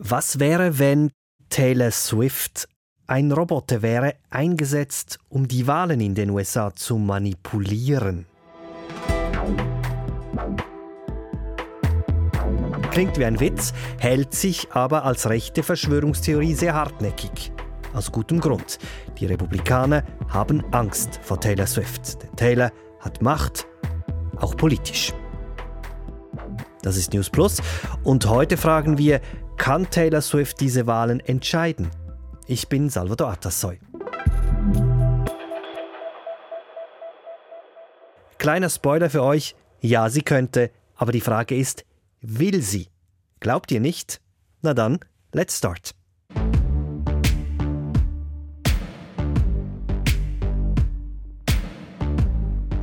Was wäre, wenn Taylor Swift ein Roboter wäre, eingesetzt, um die Wahlen in den USA zu manipulieren? Klingt wie ein Witz, hält sich aber als rechte Verschwörungstheorie sehr hartnäckig. Aus gutem Grund. Die Republikaner haben Angst vor Taylor Swift. Denn Taylor hat Macht, auch politisch. Das ist News Plus und heute fragen wir, kann Taylor Swift diese Wahlen entscheiden? Ich bin Salvador Atassoy. Kleiner Spoiler für euch, ja, sie könnte, aber die Frage ist, will sie? Glaubt ihr nicht? Na dann, let's start.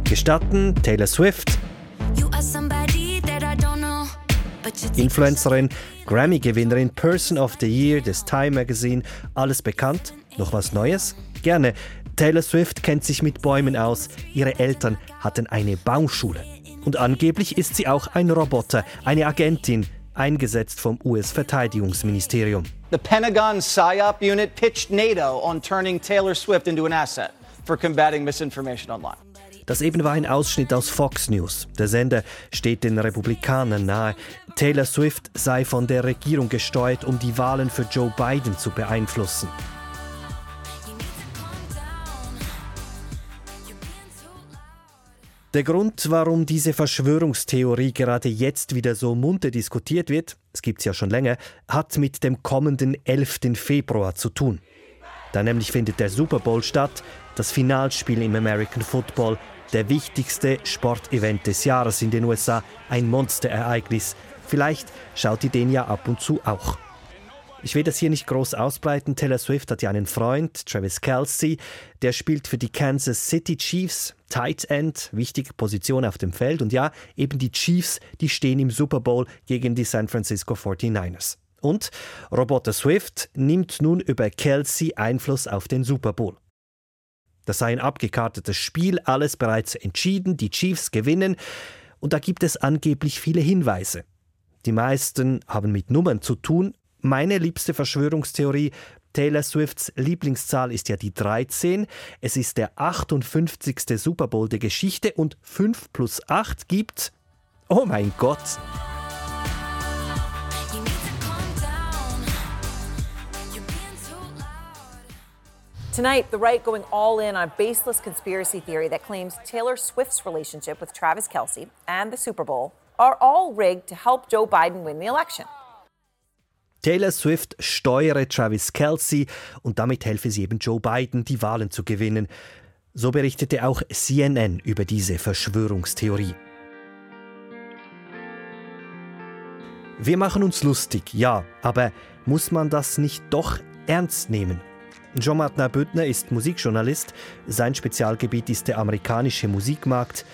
Gestatten Taylor Swift, Influencerin, Grammy-Gewinnerin, Person of the Year des Time Magazine, alles bekannt? Noch was Neues? Gerne. Taylor Swift kennt sich mit Bäumen aus. Ihre Eltern hatten eine Baumschule. Und angeblich ist sie auch ein Roboter, eine Agentin, eingesetzt vom US-Verteidigungsministerium. The Pentagon PSYOP unit pitched NATO on turning Taylor Swift into an asset for combating misinformation online. Das eben war ein Ausschnitt aus Fox News. Der Sender steht den Republikanern nahe. Taylor Swift sei von der Regierung gesteuert, um die Wahlen für Joe Biden zu beeinflussen. Der Grund, warum diese Verschwörungstheorie gerade jetzt wieder so munter diskutiert wird, es gibt es ja schon länger, hat mit dem kommenden 11. Februar zu tun. Da nämlich findet der Super Bowl statt, das Finalspiel im American Football der wichtigste Sportevent des Jahres in den USA, ein Monsterereignis. Vielleicht schaut ihr den ja ab und zu auch. Ich will das hier nicht groß ausbreiten. Taylor Swift hat ja einen Freund, Travis Kelsey, der spielt für die Kansas City Chiefs, Tight End, wichtige Position auf dem Feld. Und ja, eben die Chiefs, die stehen im Super Bowl gegen die San Francisco 49ers. Und Roboter Swift nimmt nun über Kelsey Einfluss auf den Super Bowl. Das sei ein abgekartetes Spiel, alles bereits entschieden, die Chiefs gewinnen. Und da gibt es angeblich viele Hinweise. Die meisten haben mit Nummern zu tun. Meine liebste Verschwörungstheorie, Taylor Swifts Lieblingszahl ist ja die 13. Es ist der 58. Super Bowl der Geschichte und 5 plus 8 gibt, oh mein Gott, Tonight, the right going all in on a baseless conspiracy theory that claims Taylor Swift's relationship with Travis Kelsey and the Super Bowl are all rigged to help Joe Biden win the election. Taylor Swift steuere Travis Kelsey und damit helfe sie eben Joe Biden, die Wahlen zu gewinnen. So berichtete auch CNN über diese Verschwörungstheorie. Wir machen uns lustig, ja, aber muss man das nicht doch ernst nehmen? Jean-Martin Büttner ist Musikjournalist. Sein Spezialgebiet ist der amerikanische Musikmarkt.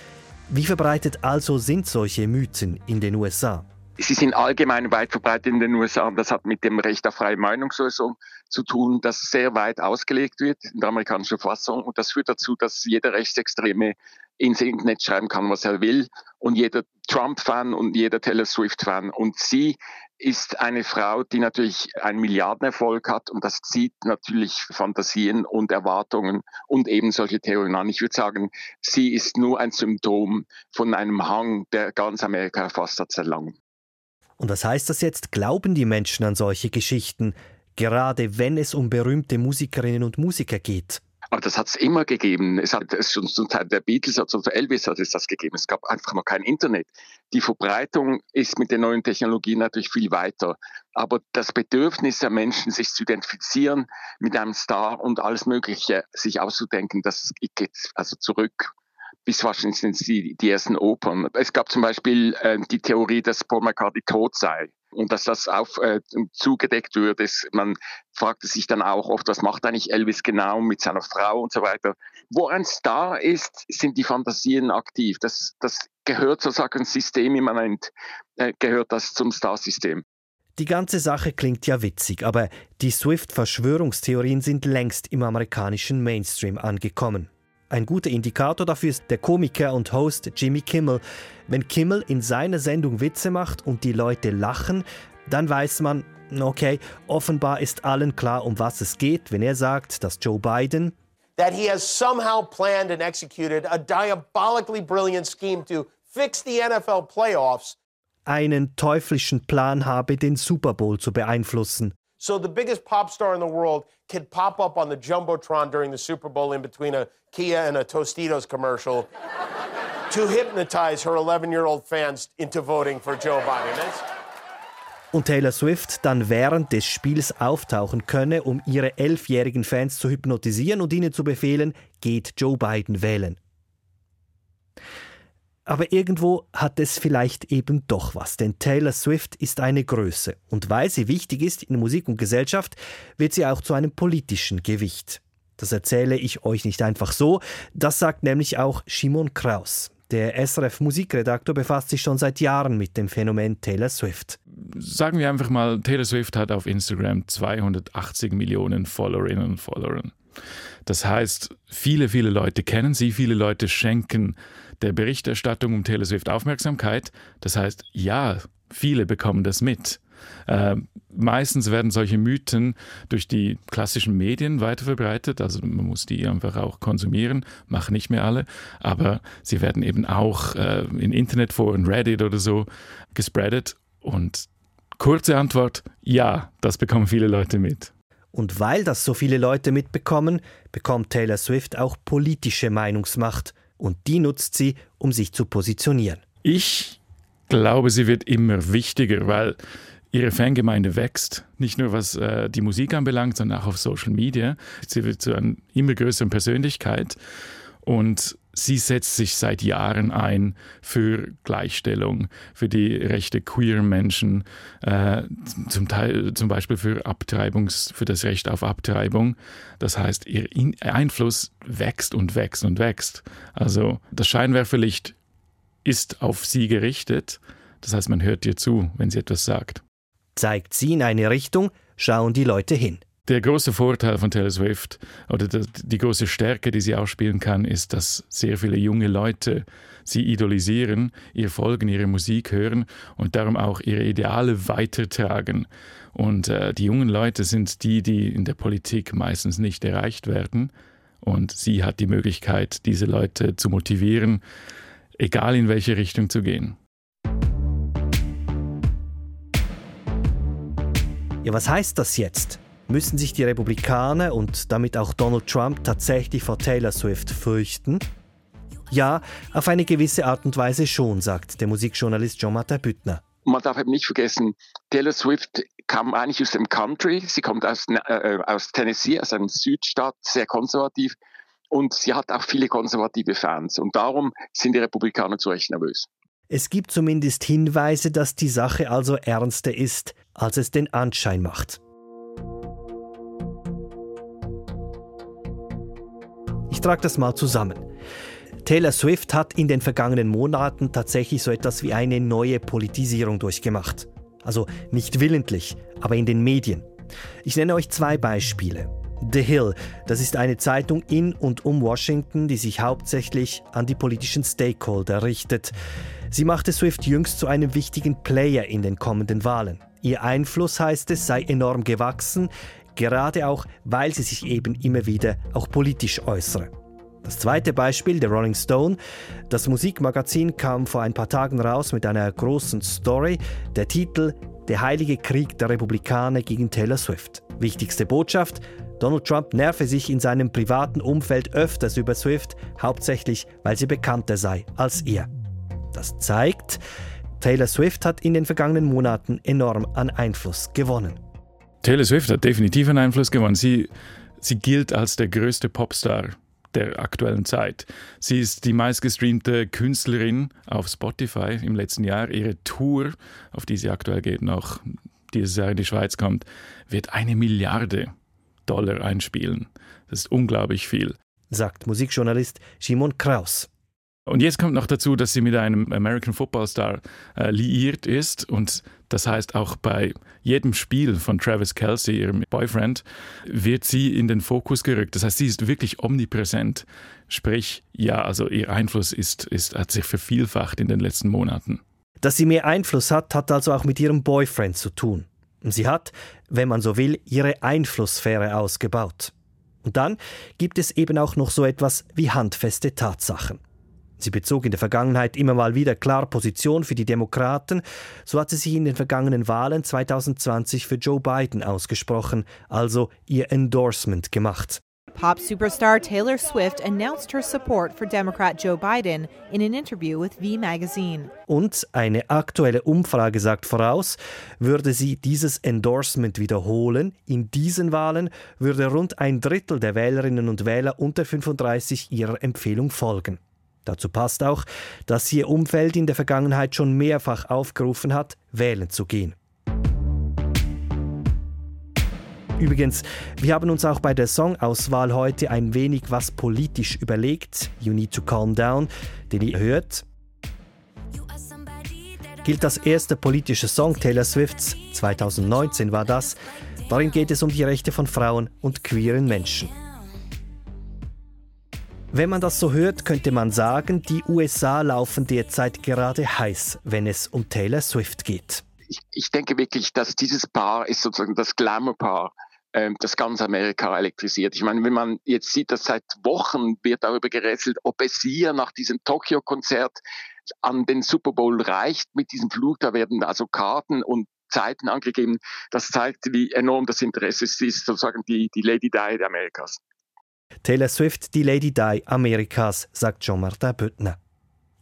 Wie verbreitet also sind solche Mythen in den USA? Sie sind allgemein weit verbreitet in den USA. Das hat mit dem Recht auf freie Meinungsäußerung zu tun, das sehr weit ausgelegt wird in der amerikanischen Verfassung. Und das führt dazu, dass jeder Rechtsextreme ins Internet schreiben kann, was er will. Und jeder Trump-Fan und jeder Taylor Swift-Fan. Und sie ist eine Frau, die natürlich einen Milliardenerfolg hat und das zieht natürlich Fantasien und Erwartungen und eben solche Theorien an. Ich würde sagen, sie ist nur ein Symptom von einem Hang, der ganz Amerika erfasst hat sehr lang. Und was heißt das jetzt? Glauben die Menschen an solche Geschichten, gerade wenn es um berühmte Musikerinnen und Musiker geht? Aber das hat es immer gegeben. Es hat es schon zum Teil der Beatles, also für Elvis hat es das gegeben. Es gab einfach noch kein Internet. Die Verbreitung ist mit den neuen Technologien natürlich viel weiter. Aber das Bedürfnis der Menschen, sich zu identifizieren mit einem Star und alles Mögliche sich auszudenken, das geht also zurück bis wahrscheinlich die, die ersten Opern. Es gab zum Beispiel äh, die Theorie, dass Paul McCartney tot sei und dass das auf, äh, zugedeckt würde. Man fragte sich dann auch oft, was macht eigentlich Elvis genau mit seiner Frau und so weiter. Wo ein Star ist, sind die Fantasien aktiv. Das, das gehört sozusagen systemimmanent, äh, gehört das zum Star-System. Die ganze Sache klingt ja witzig, aber die Swift-Verschwörungstheorien sind längst im amerikanischen Mainstream angekommen. Ein guter Indikator dafür ist der Komiker und Host Jimmy Kimmel. Wenn Kimmel in seiner Sendung Witze macht und die Leute lachen, dann weiß man, Okay, offenbar ist allen klar, um was es geht, wenn er sagt, dass Joe Biden that he has somehow planned and executed a diabolically brilliant scheme to fix the NFL playoffs einen teuflischen Plan habe, den Super Bowl zu beeinflussen. So the biggest pop star in the world could pop up on the jumbotron during the Super Bowl in between a Kia and a Tostitos commercial to hypnotize her 11-year-old fans into voting for Joe Biden. That's und Taylor Swift dann während des Spiels auftauchen könne, um ihre elfjährigen Fans zu hypnotisieren und ihnen zu befehlen, geht Joe Biden wählen. Aber irgendwo hat es vielleicht eben doch was, denn Taylor Swift ist eine Größe. Und weil sie wichtig ist in Musik und Gesellschaft, wird sie auch zu einem politischen Gewicht. Das erzähle ich euch nicht einfach so, das sagt nämlich auch Shimon Kraus. Der SRF Musikredaktor befasst sich schon seit Jahren mit dem Phänomen Taylor Swift. Sagen wir einfach mal, Taylor Swift hat auf Instagram 280 Millionen Followerinnen und Follower. Das heißt, viele, viele Leute kennen sie, viele Leute schenken der Berichterstattung um Taylor Swift Aufmerksamkeit. Das heißt, ja, viele bekommen das mit. Äh, meistens werden solche Mythen durch die klassischen Medien weiterverbreitet, also man muss die einfach auch konsumieren, machen nicht mehr alle, aber sie werden eben auch äh, in Internetforen, Reddit oder so gespreadet und kurze Antwort, ja, das bekommen viele Leute mit. Und weil das so viele Leute mitbekommen, bekommt Taylor Swift auch politische Meinungsmacht und die nutzt sie, um sich zu positionieren. Ich glaube, sie wird immer wichtiger, weil ihre Fangemeinde wächst, nicht nur was äh, die Musik anbelangt, sondern auch auf Social Media. Sie wird zu einer immer größeren Persönlichkeit und sie setzt sich seit Jahren ein für Gleichstellung, für die Rechte queer Menschen, äh, zum Teil zum Beispiel für Abtreibungs, für das Recht auf Abtreibung. Das heißt, ihr Einfluss wächst und wächst und wächst. Also das Scheinwerferlicht ist auf sie gerichtet. Das heißt, man hört ihr zu, wenn sie etwas sagt. Zeigt sie in eine Richtung, schauen die Leute hin. Der große Vorteil von Taylor Swift oder die große Stärke, die sie ausspielen kann, ist, dass sehr viele junge Leute sie idolisieren, ihr folgen, ihre Musik hören und darum auch ihre Ideale weitertragen. Und äh, die jungen Leute sind die, die in der Politik meistens nicht erreicht werden. Und sie hat die Möglichkeit, diese Leute zu motivieren, egal in welche Richtung zu gehen. Ja, was heißt das jetzt? Müssen sich die Republikaner und damit auch Donald Trump tatsächlich vor Taylor Swift fürchten? Ja, auf eine gewisse Art und Weise schon, sagt der Musikjournalist Jean-Martin Büttner. Man darf eben nicht vergessen, Taylor Swift kam eigentlich aus dem Country. Sie kommt aus, äh, aus Tennessee, aus einem Südstaat, sehr konservativ. Und sie hat auch viele konservative Fans. Und darum sind die Republikaner zu Recht nervös. Es gibt zumindest Hinweise, dass die Sache also ernster ist, als es den Anschein macht. Ich trage das mal zusammen. Taylor Swift hat in den vergangenen Monaten tatsächlich so etwas wie eine neue Politisierung durchgemacht. Also nicht willentlich, aber in den Medien. Ich nenne euch zwei Beispiele. The Hill, das ist eine Zeitung in und um Washington, die sich hauptsächlich an die politischen Stakeholder richtet. Sie machte Swift jüngst zu einem wichtigen Player in den kommenden Wahlen. Ihr Einfluss, heißt es, sei enorm gewachsen, gerade auch, weil sie sich eben immer wieder auch politisch äußere. Das zweite Beispiel, der Rolling Stone. Das Musikmagazin kam vor ein paar Tagen raus mit einer großen Story. Der Titel Der heilige Krieg der Republikaner gegen Taylor Swift. Wichtigste Botschaft, Donald Trump nerve sich in seinem privaten Umfeld öfters über Swift, hauptsächlich weil sie bekannter sei als er. Das zeigt, Taylor Swift hat in den vergangenen Monaten enorm an Einfluss gewonnen. Taylor Swift hat definitiv einen Einfluss gewonnen. Sie, sie gilt als der größte Popstar der aktuellen Zeit. Sie ist die meistgestreamte Künstlerin auf Spotify im letzten Jahr. Ihre Tour, auf die sie aktuell geht, noch dieses Jahr in die Schweiz kommt, wird eine Milliarde Dollar einspielen. Das ist unglaublich viel. Sagt Musikjournalist Simon Kraus. Und jetzt kommt noch dazu, dass sie mit einem American Football Star äh, liiert ist und das heißt auch bei jedem Spiel von Travis Kelsey, ihrem Boyfriend, wird sie in den Fokus gerückt. Das heißt, sie ist wirklich omnipräsent. Sprich, ja, also ihr Einfluss ist, ist, hat sich vervielfacht in den letzten Monaten. Dass sie mehr Einfluss hat, hat also auch mit ihrem Boyfriend zu tun. Sie hat, wenn man so will, ihre Einflusssphäre ausgebaut. Und dann gibt es eben auch noch so etwas wie handfeste Tatsachen. Sie bezog in der Vergangenheit immer mal wieder klar Position für die Demokraten. So hat sie sich in den vergangenen Wahlen 2020 für Joe Biden ausgesprochen, also ihr Endorsement gemacht. Pop superstar Taylor Swift announced her support for Democrat Joe Biden in an interview with V Magazine. Und eine aktuelle Umfrage sagt voraus, würde sie dieses Endorsement wiederholen, in diesen Wahlen würde rund ein Drittel der Wählerinnen und Wähler unter 35 ihrer Empfehlung folgen. Dazu passt auch, dass ihr Umfeld in der Vergangenheit schon mehrfach aufgerufen hat, wählen zu gehen. Übrigens, wir haben uns auch bei der Songauswahl heute ein wenig was politisch überlegt. You Need to Calm Down, den ihr hört. Gilt als erster politischer Song Taylor Swifts, 2019 war das. Darin geht es um die Rechte von Frauen und queeren Menschen. Wenn man das so hört, könnte man sagen, die USA laufen derzeit gerade heiß, wenn es um Taylor Swift geht. Ich, ich denke wirklich, dass dieses Paar ist sozusagen das Glamour-Paar ähm, das ganz Amerika elektrisiert. Ich meine, wenn man jetzt sieht, dass seit Wochen wird darüber gerätselt, ob es hier nach diesem Tokio-Konzert an den Super Bowl reicht mit diesem Flug. Da werden also Karten und Zeiten angegeben. Das zeigt, wie enorm das Interesse ist, sozusagen die, die Lady Di Amerikas. Taylor Swift, die Lady Di Amerikas, sagt Jean-Martin Büttner.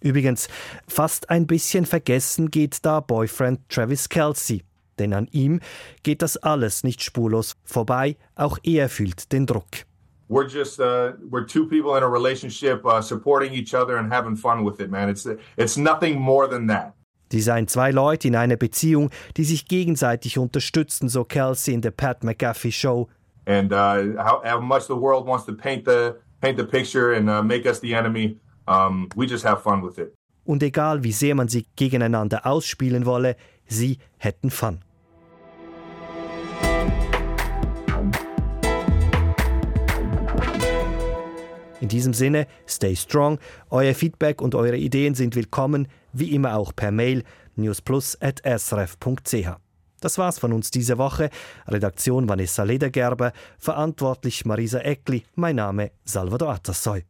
Übrigens, fast ein bisschen vergessen geht da Boyfriend Travis Kelsey. Denn an ihm geht das alles nicht spurlos vorbei, auch er fühlt den Druck. We're just uh, we're two people in a relationship uh, supporting each other and having fun with it, man. It's it's nothing more than that. Die seien zwei Leute in einer Beziehung, die sich gegenseitig unterstützen, so Kelsey in der Pat McAfee Show. And uh, how, how much the world wants to paint the paint the picture and uh, make us the enemy, um, we just have fun with it. Und egal wie sehr man sie gegeneinander ausspielen wolle, sie hätten Fun. In diesem Sinne, stay strong. Euer Feedback und eure Ideen sind willkommen, wie immer auch per Mail newsplus.srf.ch. Das war's von uns diese Woche. Redaktion Vanessa Ledergerber, verantwortlich Marisa Eckli, mein Name Salvador Atassoy.